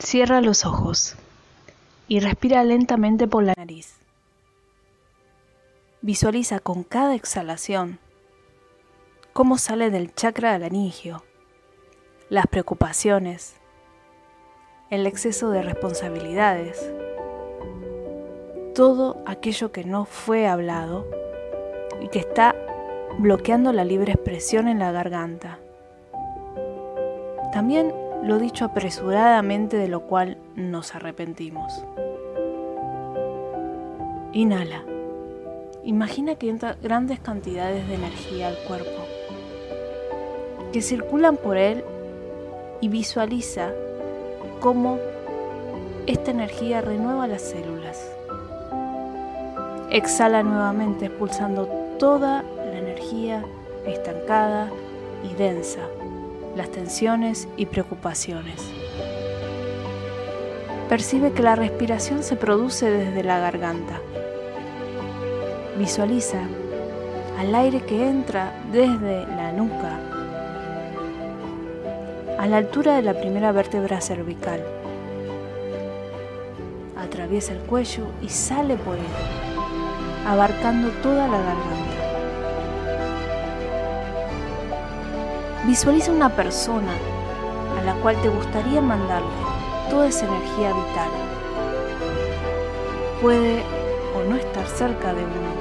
Cierra los ojos y respira lentamente por la nariz. Visualiza con cada exhalación cómo sale del chakra del anillo, las preocupaciones, el exceso de responsabilidades, todo aquello que no fue hablado y que está bloqueando la libre expresión en la garganta. También lo dicho apresuradamente de lo cual nos arrepentimos. Inhala. Imagina que entra grandes cantidades de energía al cuerpo, que circulan por él y visualiza cómo esta energía renueva las células. Exhala nuevamente expulsando toda la energía estancada y densa las tensiones y preocupaciones. Percibe que la respiración se produce desde la garganta. Visualiza al aire que entra desde la nuca a la altura de la primera vértebra cervical. Atraviesa el cuello y sale por él, abarcando toda la garganta. Visualiza una persona a la cual te gustaría mandarle toda esa energía vital. Puede o no estar cerca de uno,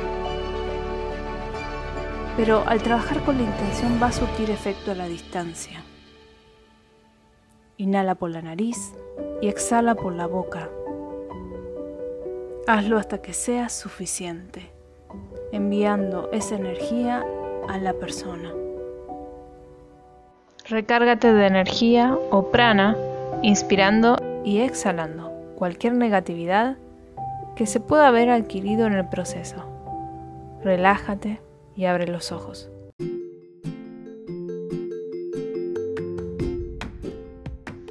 pero al trabajar con la intención va a surtir efecto a la distancia. Inhala por la nariz y exhala por la boca. Hazlo hasta que sea suficiente, enviando esa energía a la persona. Recárgate de energía o prana, inspirando y exhalando cualquier negatividad que se pueda haber adquirido en el proceso. Relájate y abre los ojos.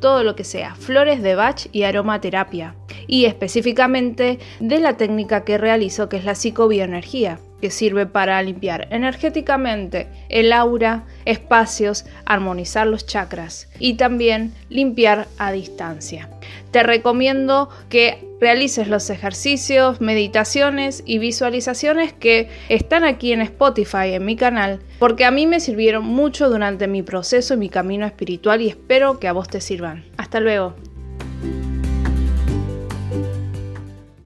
todo lo que sea flores de Bach y aromaterapia, y específicamente de la técnica que realizo que es la psicobioenergía, que sirve para limpiar energéticamente el aura, espacios, armonizar los chakras y también limpiar a distancia. Te recomiendo que realices los ejercicios, meditaciones y visualizaciones que están aquí en Spotify, en mi canal, porque a mí me sirvieron mucho durante mi proceso y mi camino espiritual y espero que a vos te sirvan. Hasta luego.